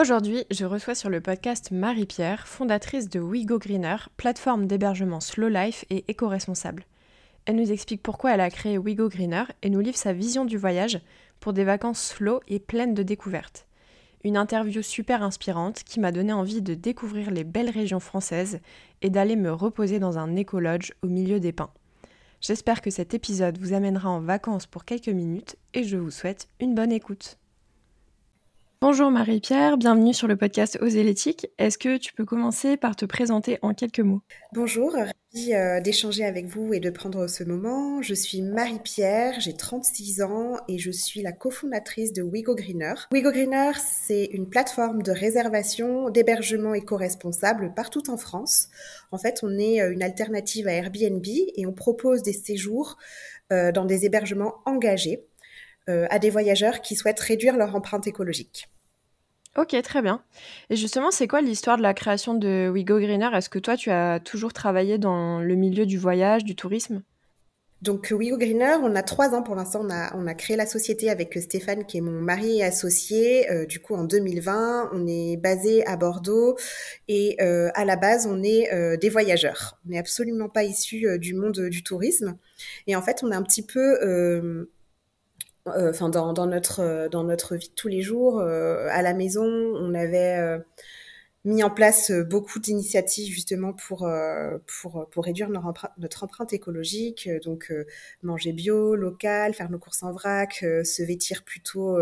Aujourd'hui, je reçois sur le podcast Marie-Pierre, fondatrice de WeGo Greener, plateforme d'hébergement slow life et éco-responsable. Elle nous explique pourquoi elle a créé WeGo Greener et nous livre sa vision du voyage pour des vacances slow et pleines de découvertes. Une interview super inspirante qui m'a donné envie de découvrir les belles régions françaises et d'aller me reposer dans un écologe au milieu des pins. J'espère que cet épisode vous amènera en vacances pour quelques minutes et je vous souhaite une bonne écoute. Bonjour Marie-Pierre, bienvenue sur le podcast Oser l'éthique. Est-ce que tu peux commencer par te présenter en quelques mots? Bonjour, ravie euh, d'échanger avec vous et de prendre ce moment. Je suis Marie-Pierre, j'ai 36 ans et je suis la cofondatrice de WeGo Greener. WeGo Greener, c'est une plateforme de réservation d'hébergement éco-responsable partout en France. En fait, on est euh, une alternative à Airbnb et on propose des séjours euh, dans des hébergements engagés à des voyageurs qui souhaitent réduire leur empreinte écologique. Ok, très bien. Et justement, c'est quoi l'histoire de la création de We Go Greener? Est-ce que toi, tu as toujours travaillé dans le milieu du voyage, du tourisme? Donc We Go Greener, on a trois ans pour l'instant, on a, on a créé la société avec Stéphane qui est mon mari et associé. Euh, du coup, en 2020, on est basé à Bordeaux et euh, à la base, on est des voyageurs. On n'est absolument pas issus du monde du tourisme. Et en fait, on a un petit peu euh, enfin dans, dans, notre euh, dans notre vie de tous les jours euh, à la maison on avait mis en place beaucoup d'initiatives justement pour pour pour réduire notre empreinte, notre empreinte écologique donc manger bio local faire nos courses en vrac se vêtir plutôt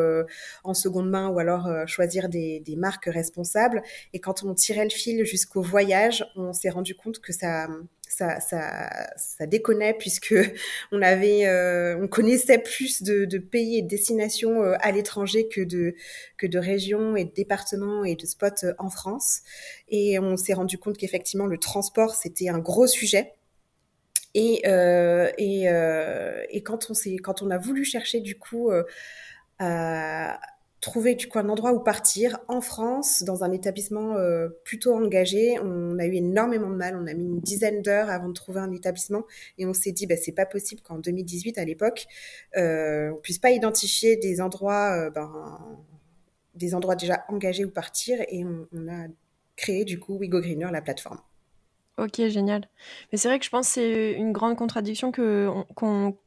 en seconde main ou alors choisir des, des marques responsables. Et quand on tirait le fil jusqu'au voyage on s'est rendu compte que ça ça, ça, ça déconnait puisque on avait, euh, on connaissait plus de, de, pays et de destinations euh, à l'étranger que de que de régions et de départements et de spots euh, en France. Et on s'est rendu compte qu'effectivement le transport c'était un gros sujet. Et euh, et, euh, et quand on s'est, quand on a voulu chercher du coup à trouver du coup un endroit où partir en France dans un établissement euh, plutôt engagé. On a eu énormément de mal, on a mis une dizaine d'heures avant de trouver un établissement et on s'est dit bah, c'est pas possible qu'en 2018 à l'époque euh, on puisse pas identifier des endroits euh, ben, des endroits déjà engagés où partir et on, on a créé du coup We Go Greener la plateforme. Ok, génial. Mais c'est vrai que je pense que c'est une grande contradiction que,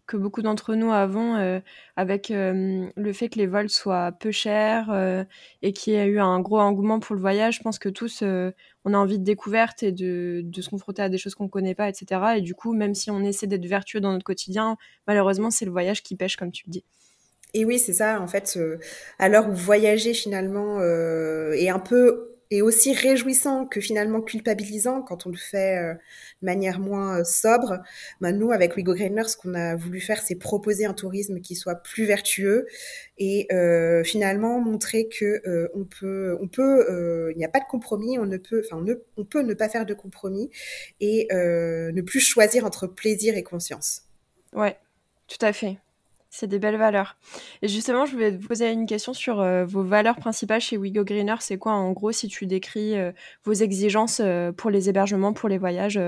que beaucoup d'entre nous avons euh, avec euh, le fait que les vols soient peu chers euh, et qu'il y ait eu un gros engouement pour le voyage. Je pense que tous, on a envie de découverte et de, de se confronter à des choses qu'on ne connaît pas, etc. Et du coup, même si on essaie d'être vertueux dans notre quotidien, malheureusement, c'est le voyage qui pêche, comme tu le dis. Et oui, c'est ça, en fait, à l'heure où voyager finalement est un peu et aussi réjouissant que finalement culpabilisant quand on le fait euh, de manière moins euh, sobre. Ben, nous, avec We Go Greener, ce qu'on a voulu faire, c'est proposer un tourisme qui soit plus vertueux et euh, finalement montrer que euh, on peut, on peut, il n'y a pas de compromis, on ne peut, enfin, on peut ne pas faire de compromis et ne plus choisir entre plaisir et conscience. Ouais, tout à fait. C'est des belles valeurs. Et justement, je voulais te poser une question sur euh, vos valeurs principales chez WeGo Greener. C'est quoi, en gros, si tu décris euh, vos exigences euh, pour les hébergements, pour les voyages,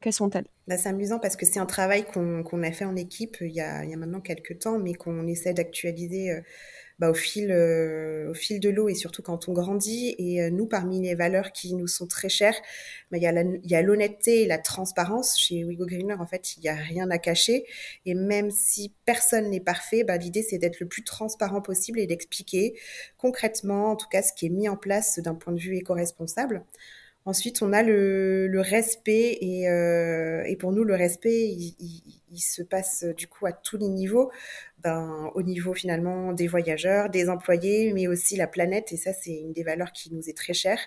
quelles sont-elles? Bah, C'est amusant parce que c'est un travail qu'on a fait en équipe il y a, il y a maintenant quelques temps, mais qu'on essaie d'actualiser bah, au fil euh, au fil de l'eau et surtout quand on grandit. Et euh, nous, parmi les valeurs qui nous sont très chères, bah, il y a il y a l'honnêteté et la transparence. Chez WeGo Greener, en fait, il n'y a rien à cacher. Et même si personne n'est parfait, bah, l'idée c'est d'être le plus transparent possible et d'expliquer concrètement, en tout cas, ce qui est mis en place d'un point de vue éco-responsable. Ensuite, on a le, le respect et, euh, et, pour nous, le respect, il, il, il, se passe du coup à tous les niveaux, ben, au niveau finalement des voyageurs, des employés, mais aussi la planète. Et ça, c'est une des valeurs qui nous est très chère.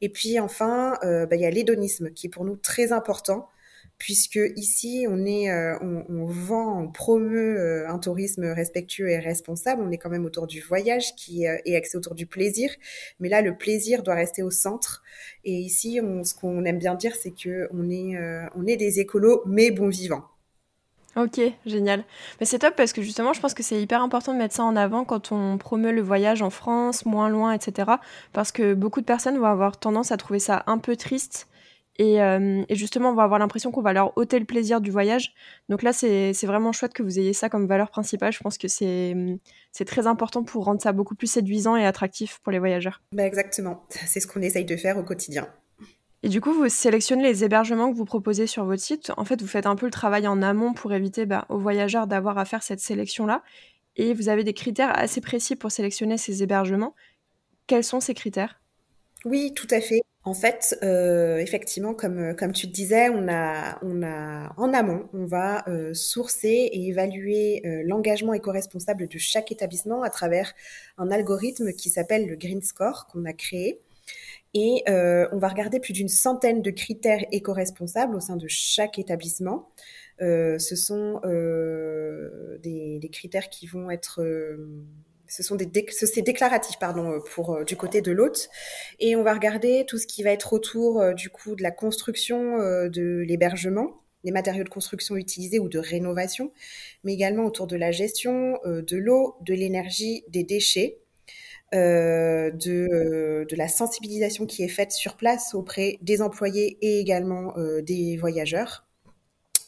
Et puis enfin, euh, ben, il y a l'hédonisme qui est pour nous très important puisque ici on est, euh, on, vend, on promeut euh, un tourisme respectueux et responsable. On est quand même autour du voyage qui euh, est axé autour du plaisir, mais là le plaisir doit rester au centre. Et ici, ce qu'on aime bien dire, c'est que on est, des écolos, mais bons vivants. Ok, génial. Mais c'est top parce que justement, je pense que c'est hyper important de mettre ça en avant quand on promeut le voyage en France, moins loin, etc. Parce que beaucoup de personnes vont avoir tendance à trouver ça un peu triste euh, et, justement, on va avoir l'impression qu'on va leur ôter le plaisir du voyage. Donc là, c'est vraiment chouette que vous ayez ça comme valeur principale. Je pense que c'est très important pour rendre ça beaucoup plus séduisant et attractif pour les voyageurs. Bah exactement, c'est ce qu'on essaye de faire au quotidien. Et du coup, vous sélectionnez les hébergements que vous proposez sur votre site. En fait, vous faites un peu le travail en amont pour éviter bah, aux voyageurs d'avoir à faire cette sélection-là. Et vous avez des critères assez précis pour sélectionner ces hébergements. Quels sont ces critères? Oui, tout à fait. En fait, euh, effectivement, comme, comme tu te disais, on a, on a en amont, on va euh, sourcer et évaluer euh, l'engagement éco-responsable de chaque établissement à travers un algorithme qui s'appelle le Green Score qu'on a créé. Et on va regarder plus d'une centaine de critères éco-responsables au sein de chaque établissement. ce sont des, des, critères qui vont être ce sont des c'est déclaratif pardon pour euh, du côté de l'hôte et on va regarder tout ce qui va être autour euh, du coup de la construction euh, de l'hébergement des matériaux de construction utilisés ou de rénovation mais également autour de la gestion de l'eau de l'énergie des déchets de, de la sensibilisation qui est faite sur place auprès des employés et également des voyageurs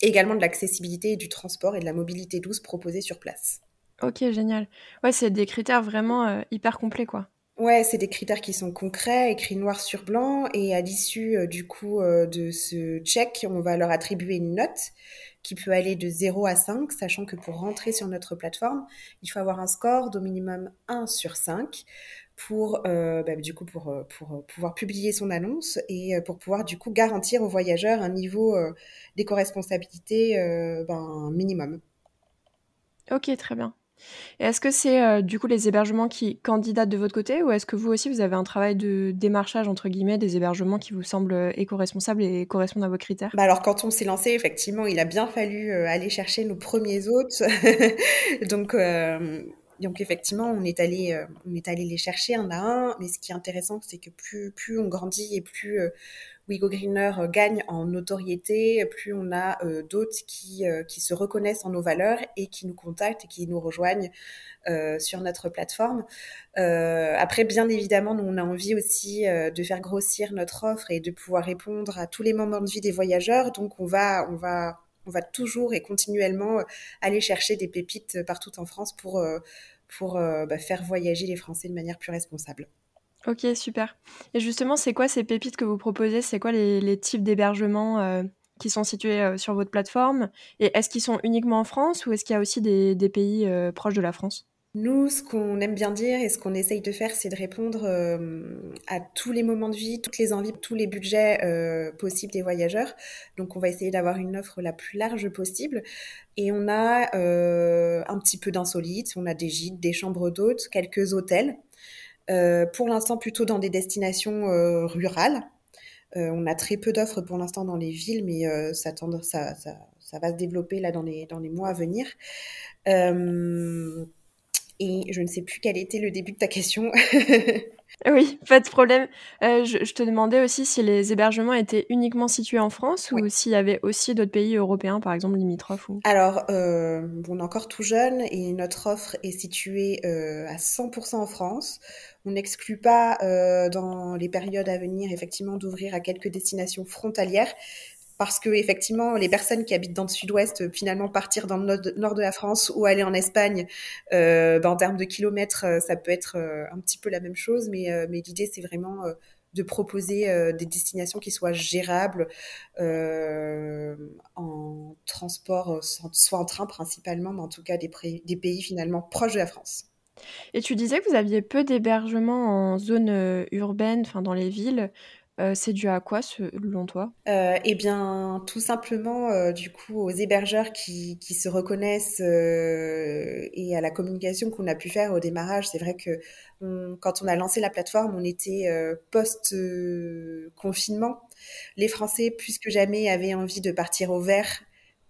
également de l'accessibilité et du transport et de la mobilité douce proposée sur place. Ok, génial. Ouais, c'est des critères vraiment euh, hyper complets, quoi. Ouais, c'est des critères qui sont concrets, écrits noir sur blanc, et à l'issue euh, du coup euh, de ce check, on va leur attribuer une note qui peut aller de 0 à 5, sachant que pour rentrer sur notre plateforme, il faut avoir un score d'au minimum 1 sur 5 pour bah, du coup pour, pour pouvoir publier son annonce et pour pouvoir du coup garantir aux voyageurs un niveau d'éco-responsabilité ben, minimum. Ok, très bien. Est-ce que c'est euh, du coup les hébergements qui candidatent de votre côté ou est-ce que vous aussi vous avez un travail de démarchage entre guillemets des hébergements qui vous semblent euh, éco-responsables et correspondent à vos critères? Bah Alors quand on s'est lancé, effectivement, il a bien fallu euh, aller chercher nos premiers hôtes. donc, donc effectivement, on est allé, on est allé les chercher un à un. Mais ce qui est intéressant, c'est que plus, plus on grandit et plus Wigo Greener euh, gagne en notoriété, plus on a euh, d'autres qui, euh, qui se reconnaissent en nos valeurs et qui nous contactent et qui nous rejoignent sur notre plateforme. après, bien évidemment, nous, on a envie aussi de faire grossir notre offre et de pouvoir répondre à tous les moments de vie des voyageurs. Donc, on va, on va, on va toujours et continuellement aller chercher des pépites partout en France pour, pour bah, faire voyager les Français de manière plus responsable. Ok, super. Et justement, c'est quoi ces pépites que vous proposez? C'est quoi les, types d'hébergements euh, qui sont situés euh, sur votre plateforme? Et est-ce qu'ils sont uniquement en France ou est-ce qu'il y a aussi des, pays euh, proches de la France? Nous, ce qu'on aime bien dire et ce qu'on essaye de faire, c'est de répondre à tous les moments de vie, toutes les envies, tous les budgets possibles des voyageurs. Donc, on va essayer d'avoir une offre la plus large possible. Et on a un petit peu d'insolites, on a des gîtes, des chambres d'hôtes, quelques hôtels. Euh, pour l'instant, plutôt dans des destinations euh, rurales. Euh, on a très peu d'offres pour l'instant dans les villes, mais ça, ça, ça, ça, va se développer là dans les, dans les mois à venir. Et je ne sais plus quel était le début de ta question. oui, pas de problème. je, te demandais aussi si les hébergements étaient uniquement situés en France ou s'il y avait aussi d'autres pays européens, par exemple limitrophes. Ou... Alors, on est encore tout jeune et notre offre est située à 100% en France. On n'exclut pas euh, dans les périodes à venir effectivement d'ouvrir à quelques destinations frontalières parce que effectivement les personnes qui habitent dans le sud-ouest euh, finalement partir dans le nord de la France ou aller en Espagne euh, ben, en termes de kilomètres ça peut être un petit peu la même chose mais, l'idée c'est vraiment de proposer des destinations qui soient gérables en transport soit en train principalement mais en tout cas des, pays finalement proches de la France. Et tu disais que vous aviez peu d'hébergements en zone euh, urbaine, enfin dans les villes. Euh, c'est dû à quoi, selon toi? Euh, Eh bien, tout simplement, euh, du coup, aux hébergeurs qui, qui se reconnaissent et à la communication qu'on a pu faire au démarrage. C'est vrai que quand on a lancé la plateforme, on était post-confinement. Les Français, plus que jamais, avaient envie de partir au vert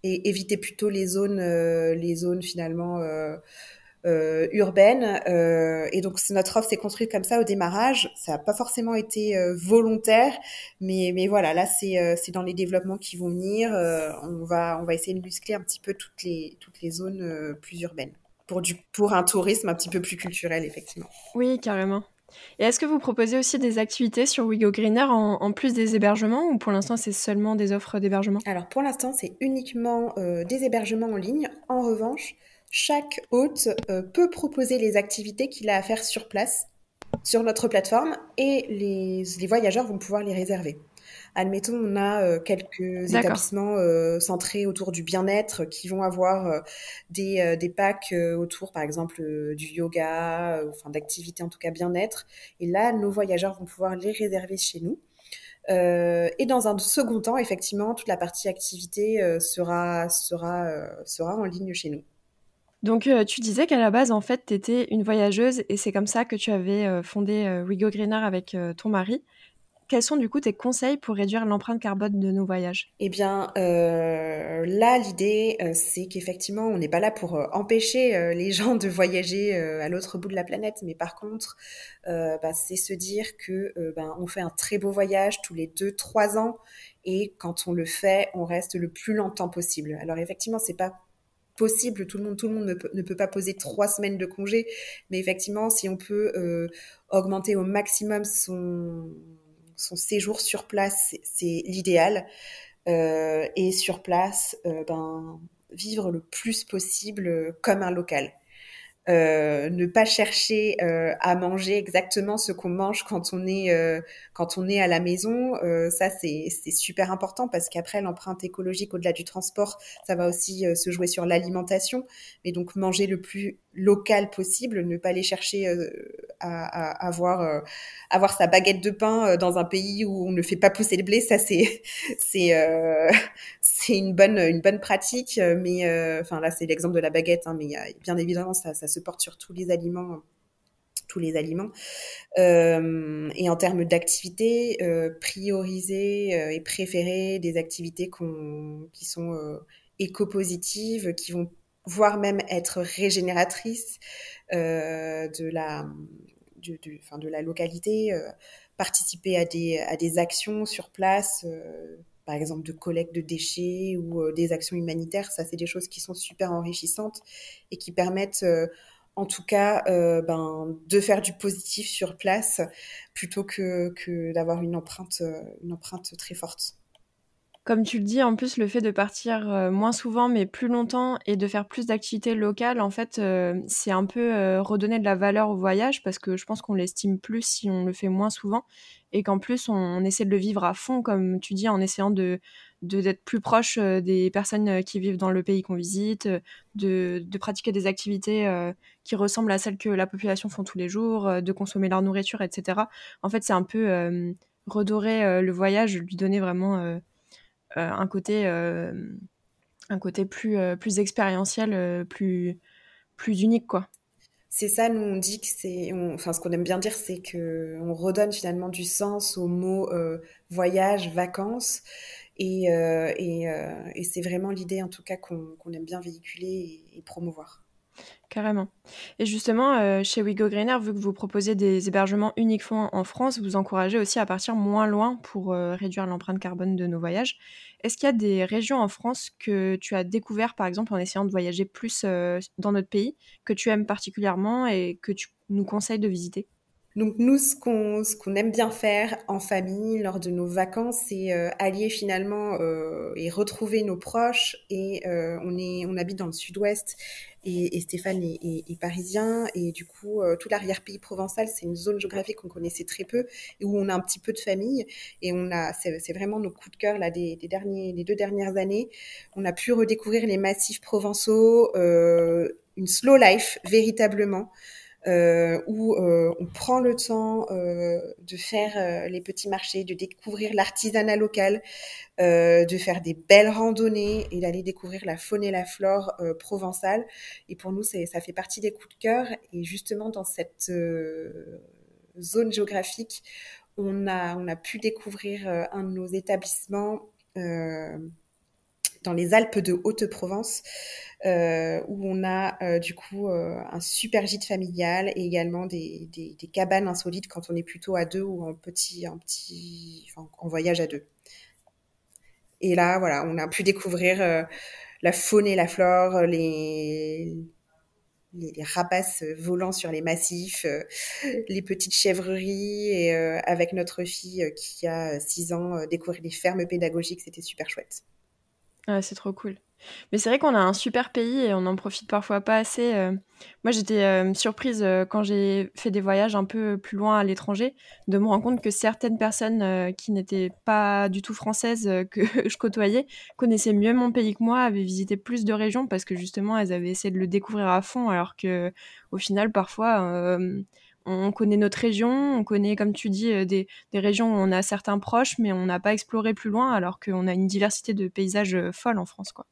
et éviter plutôt les zones, les zones finalement euh, urbaine. Euh, et donc notre offre s'est construite comme ça au démarrage. Ça n'a pas forcément été euh, volontaire, mais, mais voilà, là c'est dans les développements qui vont venir. on va on va essayer de muscler un petit peu toutes les toutes les zones plus urbaines pour du pour un tourisme un petit peu plus culturel effectivement. Oui, carrément. Et est-ce que vous proposez aussi des activités sur Wigo Greener en, en plus des hébergements ou pour l'instant c'est seulement des offres d'hébergement? Alors pour l'instant c'est uniquement des hébergements en ligne. En revanche, chaque hôte euh, peut proposer les activités qu'il a à faire sur place, sur notre plateforme, et les, voyageurs vont pouvoir les réserver. Admettons, on a euh, quelques établissements euh, centrés autour du bien-être qui vont avoir des, des, packs autour, par exemple, du yoga, enfin d'activités en tout cas bien-être. Et là, nos voyageurs vont pouvoir les réserver chez nous. et dans un second temps, effectivement, toute la partie activité sera, sera, sera en ligne chez nous. Donc, euh, tu disais qu'à la base, en fait, tu étais une voyageuse et c'est comme ça que tu avais euh, fondé euh, Wigo avec ton mari. Quels sont du coup tes conseils pour réduire l'empreinte carbone de nos voyages? Eh bien, là, l'idée, c'est qu'effectivement, on n'est pas là pour empêcher les gens de voyager à l'autre bout de la planète, mais par contre, bah, c'est se dire que ben, on fait un très beau voyage tous les deux, trois ans, et quand on le fait, on reste le plus longtemps possible. Alors effectivement, c'est pas possible. Tout le monde, tout le monde ne peut, pas poser trois semaines de congé, mais effectivement, si on peut euh, augmenter au maximum son, son séjour sur place, c'est l'idéal. Euh, et sur place, euh, ben, vivre le plus possible comme un local. Euh, ne pas chercher euh, à manger exactement ce qu'on mange quand on est euh, quand on est à la maison. ça c'est c'est super important parce qu'après l'empreinte écologique au-delà du transport, ça va aussi se jouer sur l'alimentation. Mais donc manger le plus local possible, ne pas aller chercher à, à avoir avoir sa baguette de pain dans un pays où on ne fait pas pousser le blé. Ça c'est c'est c'est une bonne une bonne pratique. Mais enfin là c'est l'exemple de la baguette, hein, mais bien évidemment ça ça se porte sur tous les aliments tous les aliments. Euh, et en termes d'activités, euh, prioriser euh, et préférer des activités qui sont éco-positives, qui vont voire même être régénératrices de la de, de, la localité, participer à des, à des actions sur place par exemple de collecte de déchets ou euh, des actions humanitaires. Ça, c'est des choses qui sont super enrichissantes et qui permettent, euh, en tout cas, euh, ben, de faire du positif sur place plutôt que, que d'avoir une empreinte, une empreinte très forte. Comme tu le dis, en plus, le fait de partir moins souvent mais plus longtemps et de faire plus d'activités locales, en fait, c'est un peu redonner de la valeur au voyage parce que je pense qu'on l'estime plus si on le fait moins souvent et qu'en plus, on, essaie de le vivre à fond, comme tu dis, en essayant de d'être plus proche des personnes qui vivent dans le pays qu'on visite, de, de, pratiquer des activités qui ressemblent à celles que la population font tous les jours, de consommer leur nourriture, etc. En fait, c'est un peu redorer le voyage, lui donner vraiment euh, un côté euh, un côté plus, euh, plus expérientiel, plus, plus unique, quoi. C'est ça, nous on dit que c'est, enfin ce qu'on aime bien dire, c'est que on redonne finalement du sens au mot voyage, vacances, et, et c'est vraiment l'idée en tout cas qu'on aime bien véhiculer et promouvoir. Carrément. Et justement, euh, chez WeGo Greener, vu que vous proposez des hébergements uniquement en France, vous encouragez aussi à partir moins loin pour euh, réduire l'empreinte carbone de nos voyages. Est-ce qu'il y a des régions en France que tu as découvert, par exemple, en essayant de voyager plus euh, dans notre pays, que tu aimes particulièrement et que tu nous conseilles de visiter? Donc nous, ce qu'on aime bien faire en famille lors de nos vacances, c'est euh, allier finalement euh, et retrouver nos proches. Et euh, on est on habite dans le Sud-Ouest et, Stéphane est, parisien et du coup tout l'arrière-pays provençal, c'est une zone géographique qu'on connaissait très peu et où on a un petit peu de famille. Et on a c'est vraiment nos coups de cœur là des derniers des deux dernières années. On a pu redécouvrir les massifs provençaux, une slow life véritablement. Euh, où euh, on prend le temps euh, de faire les petits marchés, de découvrir l'artisanat local, de faire des belles randonnées et d'aller découvrir la faune et la flore provençale. Et pour nous, ça fait partie des coups de cœur. Et justement, dans cette zone géographique, on a, on a pu découvrir un de nos établissements dans les Alpes de Haute-Provence, euh, où on a euh, du coup euh, un super gîte familial et également des, cabanes insolites quand on est plutôt à deux ou en petit, en voyage à deux. Et là, voilà, on a pu découvrir la faune et la flore, les, rapaces volant sur les massifs, les petites chèvreries, et avec notre fille qui a 6 ans, découvrir les fermes pédagogiques, c'était super chouette. Ah, c'est trop cool. Mais c'est vrai qu'on a un super pays et on n'en profite parfois pas assez. Euh. Moi, j'étais euh, surprise euh, quand j'ai fait des voyages un peu plus loin à l'étranger de me rendre compte que certaines personnes qui n'étaient pas du tout françaises que je côtoyais connaissaient mieux mon pays que moi, avaient visité plus de régions parce que justement, elles avaient essayé de le découvrir à fond, alors que au final, parfois, on connaît notre région, on connaît, comme tu dis, euh, des, régions où on a certains proches, mais on n'a pas exploré plus loin, alors qu'on a une diversité de paysages euh, folles en France, quoi.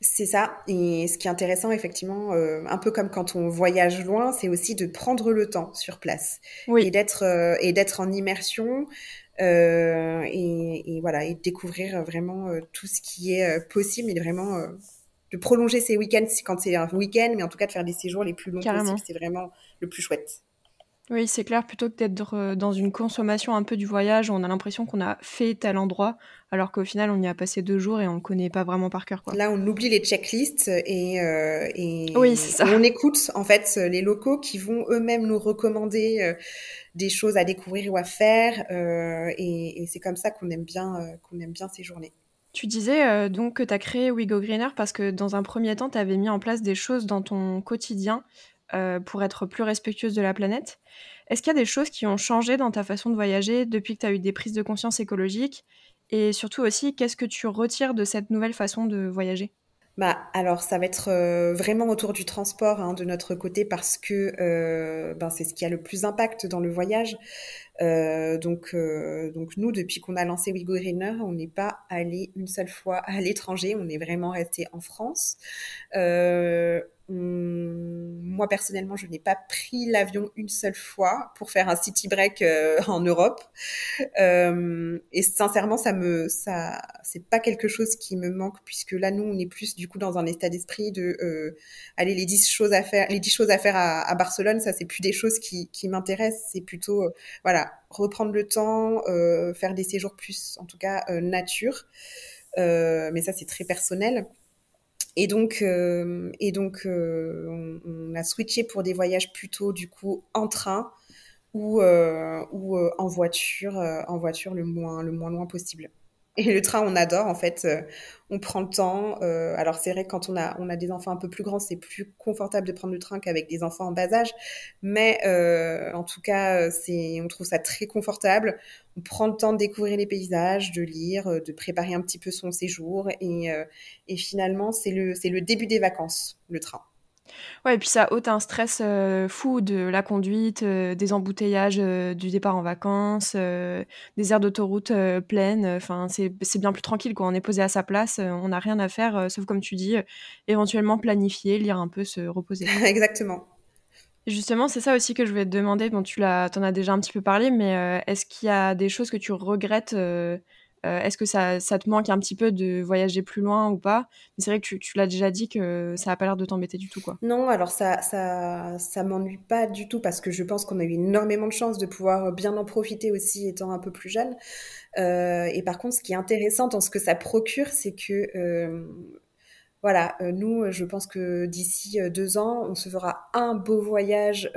C'est ça. Et ce qui est intéressant, effectivement, euh, un peu comme quand on voyage loin, c'est aussi de prendre le temps sur place et d'être et d'être en immersion et, voilà et de découvrir vraiment tout ce qui est possible et vraiment de prolonger ses week-ends quand c'est un week-end, mais en tout cas de faire des séjours les plus longs possibles. C'est vraiment le plus chouette. Oui, c'est clair, plutôt que d'être euh, dans une consommation un peu du voyage, on a l'impression qu'on a fait tel endroit, alors qu'au final, on y a passé deux jours et on ne connaît pas vraiment par cœur. Quoi. Là, on oublie les checklists et, euh, et oui, ça. on écoute en fait les locaux qui vont eux-mêmes nous recommander euh, des choses à découvrir ou à faire, et, c'est comme ça qu'on aime bien qu'on aime bien ces journées. Tu disais donc que tu as créé We Go Greener parce que dans un premier temps, tu avais mis en place des choses dans ton quotidien euh, pour être plus respectueuse de la planète. Est-ce qu'il y a des choses qui ont changé dans ta façon de voyager depuis que tu as eu des prises de conscience écologiques? Et surtout aussi, qu'est-ce que tu retires de cette nouvelle façon de voyager? Bah, alors ça va être euh, vraiment autour du transport hein, de notre côté parce que euh, ben, c'est ce qui a le plus d'impact dans le voyage. Donc, donc nous, depuis qu'on a lancé We Go Greener, on n'est pas allé une seule fois à l'étranger, on est vraiment resté en France. Hum, moi personnellement, je n'ai pas pris l'avion une seule fois pour faire un city break euh, en Europe. Euh, et sincèrement, ça me, ça, c'est pas quelque chose qui me manque puisque là, nous, on est plus du coup dans un état d'esprit de euh, aller les 10 choses à faire, les 10 choses à faire à, à Barcelone. Ça, c'est plus des choses qui, qui m'intéressent. C'est plutôt, euh, reprendre le temps, faire des séjours plus, en tout cas, nature. mais ça, c'est très personnel. Et donc, euh, et donc euh, on, a switché pour des voyages plutôt du coup en train ou, euh, ou en voiture, en voiture le moins, le moins loin possible. Et le train, on adore en fait. Euh, on prend le temps. Euh, alors c'est vrai que quand on a des enfants un peu plus grands, c'est plus confortable de prendre le train qu'avec des enfants en bas âge. Mais euh, en tout cas, on trouve ça très confortable. On prend le temps de découvrir les paysages, de lire, de préparer un petit peu son séjour. Et, finalement, c'est le c'est le début des vacances, le train. Ouais, et puis ça ôte un stress euh, fou de la conduite, euh, des embouteillages euh, du départ en vacances, des aires d'autoroute pleines. Enfin, c'est bien plus tranquille quand on est posé à sa place, on n'a rien à faire, sauf comme tu dis, éventuellement planifier, lire un peu, se reposer. Exactement. Justement, c'est ça aussi que je voulais te demander. Bon, tu l'as, en as déjà un petit peu parlé, mais est-ce qu'il y a des choses que tu regrettes euh, est-ce que ça, te manque un petit peu de voyager plus loin ou pas? C'est vrai que tu, l'as déjà dit que ça n'a pas l'air de t'embêter du tout. quoi. Non, alors ça, ça, ça m'ennuie pas du tout parce que je pense qu'on a eu énormément de chance de pouvoir bien en profiter aussi étant un peu plus jeune. Euh, et par contre, ce qui est intéressant dans ce que ça procure, c'est que euh, voilà, nous, je pense que d'ici deux ans, on se fera un beau voyage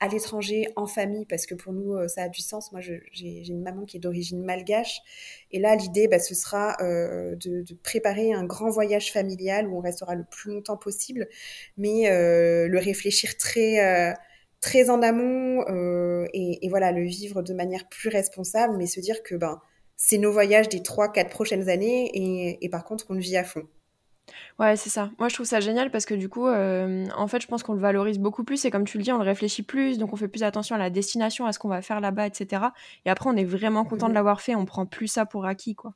à l'étranger, en famille, parce que pour nous, euh, ça a du sens. Moi, j'ai une maman qui est d'origine malgache. Et là, l'idée, bah, ce sera euh, de, de, préparer un grand voyage familial où on restera le plus longtemps possible, mais euh, le réfléchir très, euh, très en amont et, et, voilà, le vivre de manière plus responsable, mais se dire que ben, c'est nos voyages des trois, quatre prochaines années et, et par contre, on le vit à fond. Ouais, c'est ça. Moi, je trouve ça génial parce que du coup, euh, en fait, je pense qu'on le valorise beaucoup plus et comme tu le dis, on le réfléchit plus, donc on fait plus attention à la destination, à ce qu'on va faire là-bas, etc. Et après, on est vraiment content de mhm. l'avoir fait, on prend plus ça pour acquis, quoi.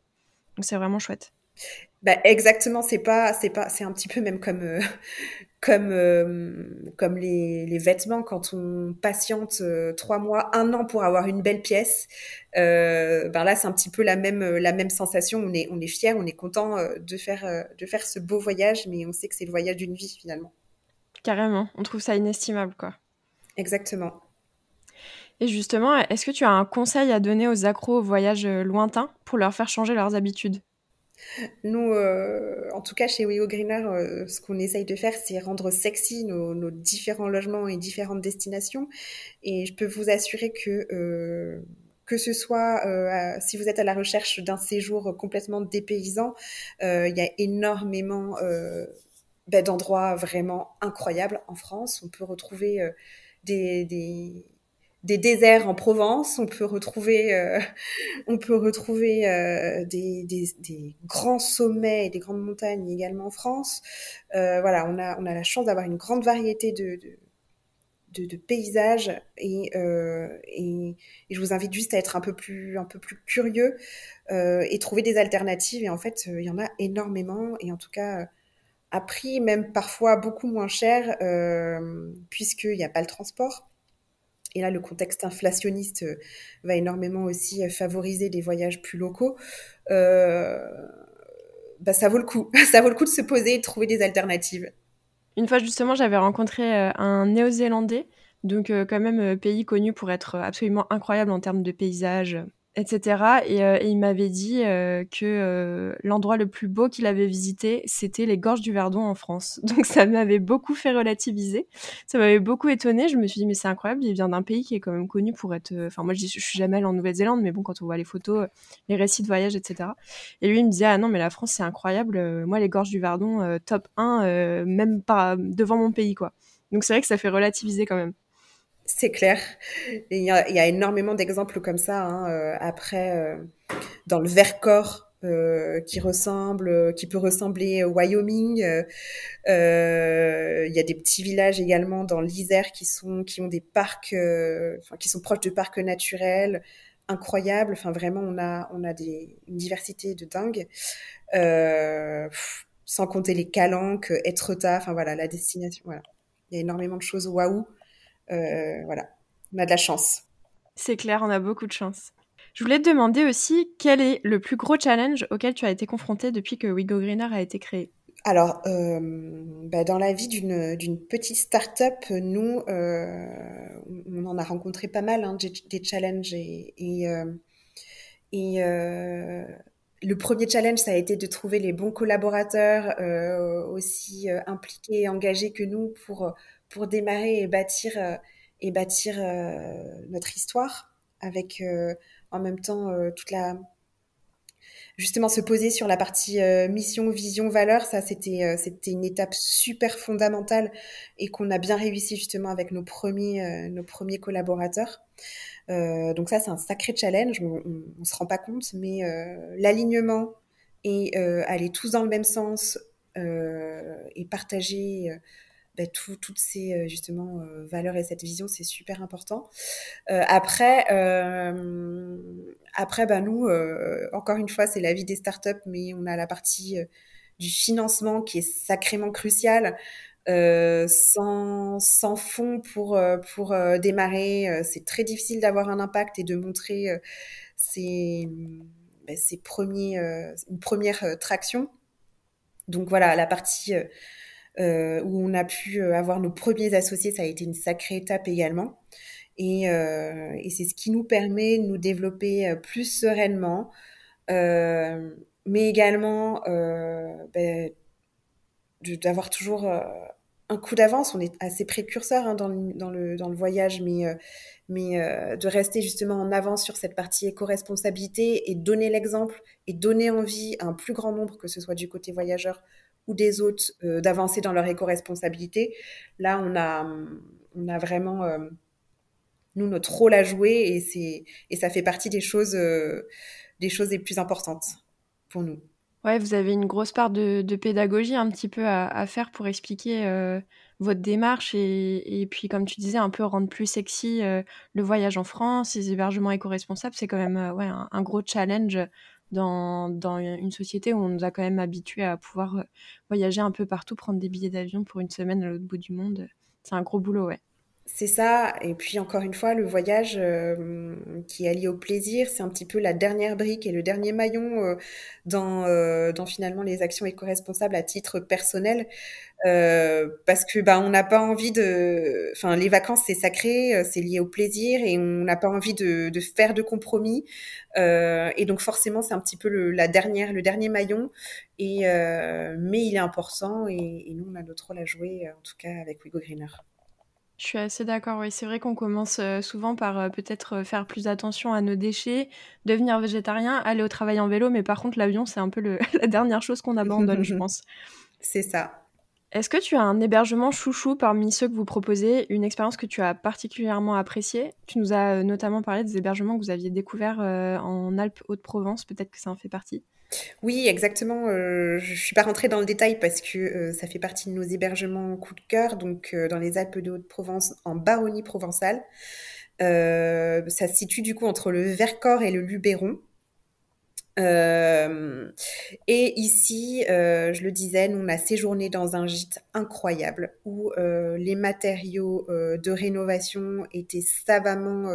Donc c'est vraiment chouette. Bah, exactement, c'est pas, c'est pas, c'est un petit peu même comme, euh, comme, euh, comme les, les, vêtements quand on patiente euh, trois mois, un an pour avoir une belle pièce. ben là, c'est un petit peu la même, la même sensation. On est, on est fier, on est content de faire, de faire ce beau voyage, mais on sait que c'est le voyage d'une vie finalement. Carrément, on trouve ça inestimable, quoi. Exactement. Et justement, est-ce que tu as un conseil à donner aux accros au voyage lointain pour leur faire changer leurs habitudes? Nous, euh, en tout cas chez WeGo Greener, euh, ce qu'on essaye de faire, c'est rendre sexy nos, différents logements et différentes destinations. Et je peux vous assurer que euh, que ce soit si vous êtes à la recherche d'un séjour complètement dépaysant, il y a énormément ben, d'endroits vraiment incroyables en France. On peut retrouver des des déserts en Provence, on peut retrouver, euh, on peut retrouver euh, des, des, grands sommets et des grandes montagnes également en France. Euh, voilà, on a, on a la chance d'avoir une grande variété de, de, de, paysages et, et, et, je vous invite juste à être un peu plus, un peu plus curieux et trouver des alternatives. Et en fait, il y en a énormément et en tout cas à prix même parfois beaucoup moins cher puisqu'il n'y a pas le transport. Et là, le contexte inflationniste euh, va énormément aussi euh, favoriser des voyages plus locaux. Euh, bah, ça vaut le coup. De se poser et de trouver des alternatives. Une fois, justement, j'avais rencontré un Néo-Zélandais, donc quand même pays connu pour être absolument incroyable en termes de paysages, etc. Euh, et, il m'avait dit euh, que euh, l'endroit le plus beau qu'il avait visité, c'était les gorges du Verdon en France. Donc ça m'avait beaucoup fait relativiser. Ça m'avait beaucoup étonné. Je me suis dit, mais c'est incroyable, il vient d'un pays qui est quand même connu pour être... Enfin, moi, je, je suis jamais allée en Nouvelle-Zélande, mais bon, quand on voit les photos, les récits de voyage, etc. Et lui, il me disait, ah non, mais la France, c'est incroyable. Moi, les gorges du Verdon, top 1, même pas devant mon pays, quoi. Donc c'est vrai que ça fait relativiser quand même. C'est clair. Il y, a, énormément d'exemples comme ça. Hein, euh, après, euh, dans le Vercors, euh, qui ressemble, qui peut ressembler au Wyoming. il y a des petits villages également dans l'Isère qui sont, qui ont des parcs, qui sont proches de parcs naturels incroyables. Enfin, vraiment, on a, on a une diversité de dingue. sans compter les calanques, Etretat, enfin voilà, la destination. Voilà, il y a énormément de choses waouh. Euh, voilà, on a de la chance. C'est clair, on a beaucoup de chance. Je voulais te demander aussi quel est le plus gros challenge auquel tu as été confronté depuis que We Go Greener a été créé? Alors, euh, bah, dans la vie d'une petite start-up, nous, euh, on en a rencontré pas mal hein, des, challenges et, et, et le premier challenge, ça a été de trouver les bons collaborateurs aussi impliqués et engagés que nous pour pour démarrer et bâtir euh, et bâtir euh, notre histoire avec euh, en même temps toute la justement se poser sur la partie mission, vision, valeur, ça c'était c'était une étape super fondamentale et qu'on a bien réussi justement avec nos premiers nos premiers collaborateurs. donc ça c'est un sacré challenge, on, on, se rend pas compte, mais l'alignement et aller tous dans le même sens et partager bah, toutes ces euh, justement euh, valeurs et cette vision, c'est super important. Euh, après, après, bah, nous, encore une fois, c'est la vie des startups, mais on a la partie du financement qui est sacrément cruciale. sans, sans fonds pour, pour démarrer, c'est très difficile d'avoir un impact et de montrer ses, bah, ses premiers, une première traction. Donc voilà, la partie euh, où on a pu euh, avoir nos premiers associés, ça a été une sacrée étape également. Et, euh, c'est ce qui nous permet de nous développer plus sereinement, mais également ben, d'avoir toujours un coup d'avance. On est assez précurseur hein, dans, le, voyage, mais, mais de rester justement en avance sur cette partie éco-responsabilité et donner l'exemple et donner envie à un plus grand nombre, que ce soit du côté voyageur ou des autres euh, d'avancer dans leur éco-responsabilité. Là, on a, on a vraiment, euh, nous, notre rôle à jouer et, et ça fait partie des choses, euh, des choses les plus importantes pour nous. Ouais, vous avez une grosse part de, pédagogie un petit peu à, faire pour expliquer votre démarche et, puis, comme tu disais, un peu rendre plus sexy le voyage en France, les hébergements éco-responsables. C'est quand même ouais, un, gros challenge dans, une société où on nous a quand même habitués à pouvoir voyager un peu partout, prendre des billets d'avion pour une semaine à l'autre bout du monde. C'est un gros boulot, ouais. C'est ça. Et puis encore une fois, le voyage euh, qui est lié au plaisir, c'est un petit peu la dernière brique et le dernier maillon euh, dans, euh, dans finalement les actions éco-responsables à titre personnel. parce que bah, on n'a pas envie de. Enfin, les vacances, c'est sacré, c'est lié au plaisir et on n'a pas envie de, de, faire de compromis. et donc forcément, c'est un petit peu le, la dernière, le dernier maillon. Et, mais il est important et, et, nous, on a notre rôle à jouer, en tout cas avec Wigo Greener. Je suis assez d'accord, oui. C'est vrai qu'on commence euh, souvent par euh, peut-être euh, faire plus attention à nos déchets, devenir végétarien, aller au travail en vélo, mais par contre, l'avion, c'est un peu la dernière chose qu'on abandonne, je pense. C'est ça. Est-ce que tu as un hébergement chouchou parmi ceux que vous proposez, une expérience que tu as particulièrement appréciée? Tu nous as notamment parlé des hébergements que vous aviez découverts en Alpes-Haute-Provence, peut-être que ça en fait partie oui, exactement. Euh, je suis pas rentrée dans le détail parce que euh, ça fait partie de nos hébergements coup de cœur, donc euh, dans les Alpes de Haute-Provence, en Baronnie provençale. ça se situe du coup entre le Vercors et le Luberon. et ici, je le disais, nous on a séjourné dans un gîte incroyable où les matériaux de rénovation étaient savamment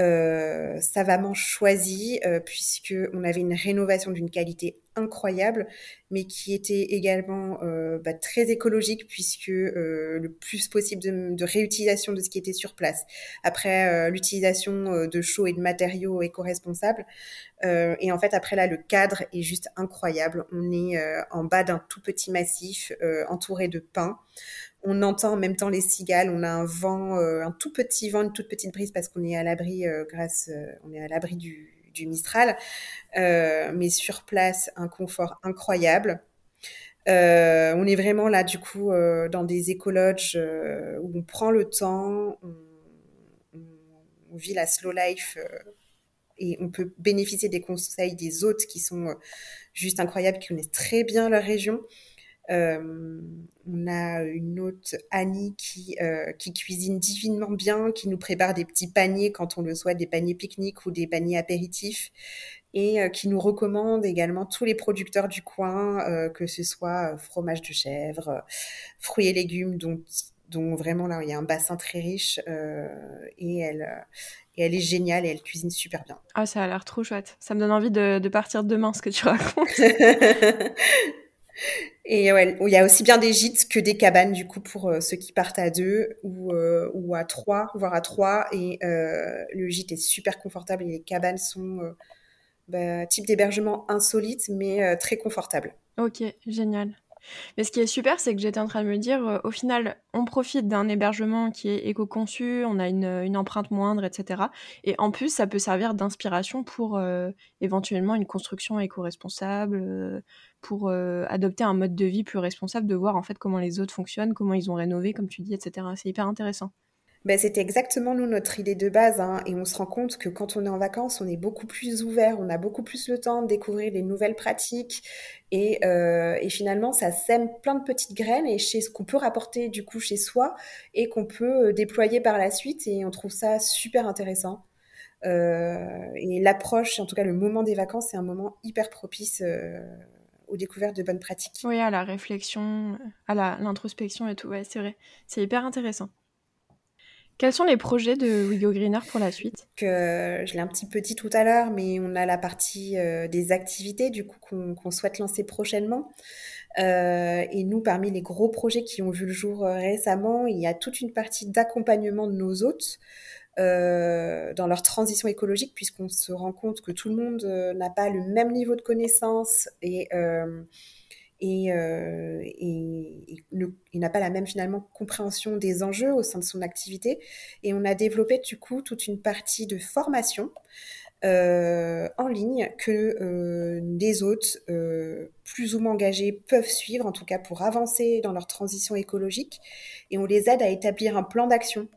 euh, savamment choisi euh, puisque on avait une rénovation d'une qualité incroyable, mais qui était également euh, bah, très écologique puisque euh, le plus possible de, réutilisation de ce qui était sur place. Après euh, l'utilisation de chaux et de matériaux éco-responsables, et en fait après là le cadre est juste incroyable. On est en bas d'un tout petit massif entouré de pins on entend en même temps les cigales, on a un vent, euh, un tout petit vent, une toute petite brise parce qu'on est à l'abri euh, grâce, euh, on est à l'abri du, Mistral, mais sur place un confort incroyable. on est vraiment là du coup dans des écologes où on prend le temps, on, vit la slow life et on peut bénéficier des conseils des hôtes qui sont juste incroyables, qui connaissent très bien leur région. Euh, on a une hôte Annie qui, euh, qui cuisine divinement bien, qui nous prépare des petits paniers quand on le souhaite, des paniers pique-nique ou des paniers apéritifs, et euh, qui nous recommande également tous les producteurs du coin, que ce soit fromage de chèvre, fruits et légumes, dont, dont vraiment là il y a un bassin très riche, et elle et elle est géniale et elle cuisine super bien. Ah, ça a l'air trop chouette. Ça me donne envie de, de partir demain, ce que tu racontes. Et ouais, il y a aussi bien des gîtes que des cabanes du coup pour euh, ceux qui partent à deux ou, euh, ou à trois, voire à trois. Et euh, le gîte est super confortable et les cabanes sont bah, type d'hébergement insolite mais très confortable. Ok, génial. Mais ce qui est super, c'est que j'étais en train de me dire, euh, au final, on profite d'un hébergement qui est éco-conçu, on a une, empreinte moindre, etc. Et en plus, ça peut servir d'inspiration pour euh, éventuellement une construction éco-responsable, euh, pour adopter un mode de vie plus responsable, de voir en fait comment les autres fonctionnent, comment ils ont rénové, comme tu dis, etc. C'est hyper intéressant. Ben, c'était exactement nous notre idée de base hein, et on se rend compte que quand on est en vacances, on est beaucoup plus ouvert, on a beaucoup plus le temps de découvrir les nouvelles pratiques et, euh, finalement ça sème plein de petites graines et chez ce qu'on peut rapporter du coup chez soi et qu'on peut euh, déployer par la suite et on trouve ça super intéressant. Euh, et l'approche, en tout cas le moment des vacances, c'est un moment hyper propice. Aux découvertes de bonnes pratiques. Oui, à la réflexion, à l'introspection et tout, c'est vrai. C'est hyper intéressant. Quels sont les projets de Wigo Greener pour la suite? Que, Je l'ai un petit peu dit tout à l'heure, mais on a la partie euh, des activités du coup qu'on souhaite lancer prochainement. Euh, et nous, parmi les gros projets qui ont vu le jour euh, récemment, il y a toute une partie d'accompagnement de nos hôtes dans leur transition écologique, puisqu'on se rend compte que tout le monde n'a pas le même niveau de connaissance et et, euh, et, il n'a pas la même finalement compréhension des enjeux au sein de son activité. Et on a développé du coup toute une partie de formation euh, en ligne que euh, des hôtes euh, plus ou moins engagés peuvent suivre, en tout cas pour avancer dans leur transition écologique. Et on les aide à établir un plan d'action.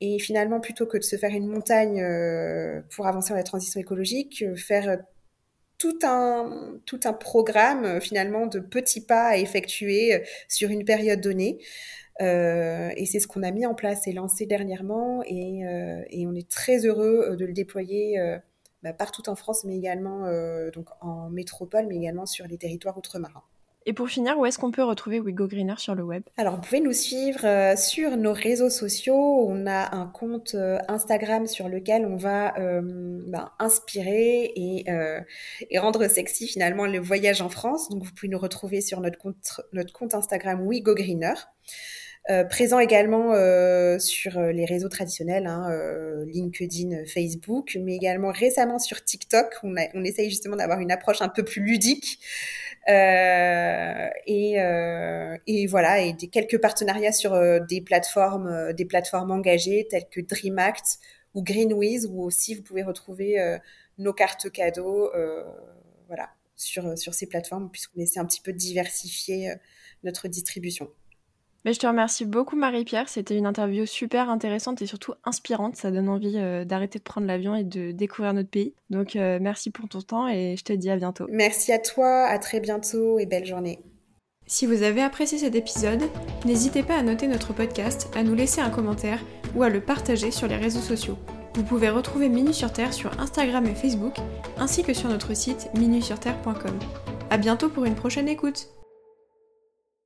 Et finalement, plutôt que de se faire une montagne euh, pour avancer dans la transition écologique, faire tout un, programme finalement de petits pas à effectuer sur une période donnée. et c'est ce qu'on a mis en place et lancé dernièrement et, et on est très heureux de le déployer bah, partout en France, mais également donc en métropole, mais également sur les territoires outre-marins. Et pour finir, où est-ce qu'on peut retrouver Greener sur le web? Alors, vous pouvez nous suivre euh, sur nos réseaux sociaux. On a un compte euh, Instagram sur lequel on va euh, ben, inspirer et, et, rendre sexy finalement le voyage en France. Donc, vous pouvez nous retrouver sur notre compte, notre compte Instagram Wigo Greener. Euh, présent également euh, sur les réseaux traditionnels, hein, euh, LinkedIn, Facebook, mais également récemment sur TikTok. On, on essaye justement d'avoir une approche un peu plus ludique. Euh, et, euh, voilà, et quelques partenariats sur euh, des plateformes, des plateformes engagées telles que DreamAct ou Greenwiz, où aussi vous pouvez retrouver nos cartes cadeaux, voilà, sur, sur ces plateformes, puisqu'on essaie un petit peu de diversifier notre distribution. Mais je te remercie beaucoup Marie-Pierre, c'était une interview super intéressante et surtout inspirante, ça donne envie euh, d'arrêter de prendre l'avion et de découvrir notre pays. Donc euh, merci pour ton temps et je te dis à bientôt. Merci à toi, à très bientôt et belle journée. Si vous avez apprécié cet épisode, n'hésitez pas à noter notre podcast, à nous laisser un commentaire ou à le partager sur les réseaux sociaux. Vous pouvez retrouver Minu sur Terre sur Instagram et Facebook, ainsi que sur notre site minusurterre.com. À bientôt pour une prochaine écoute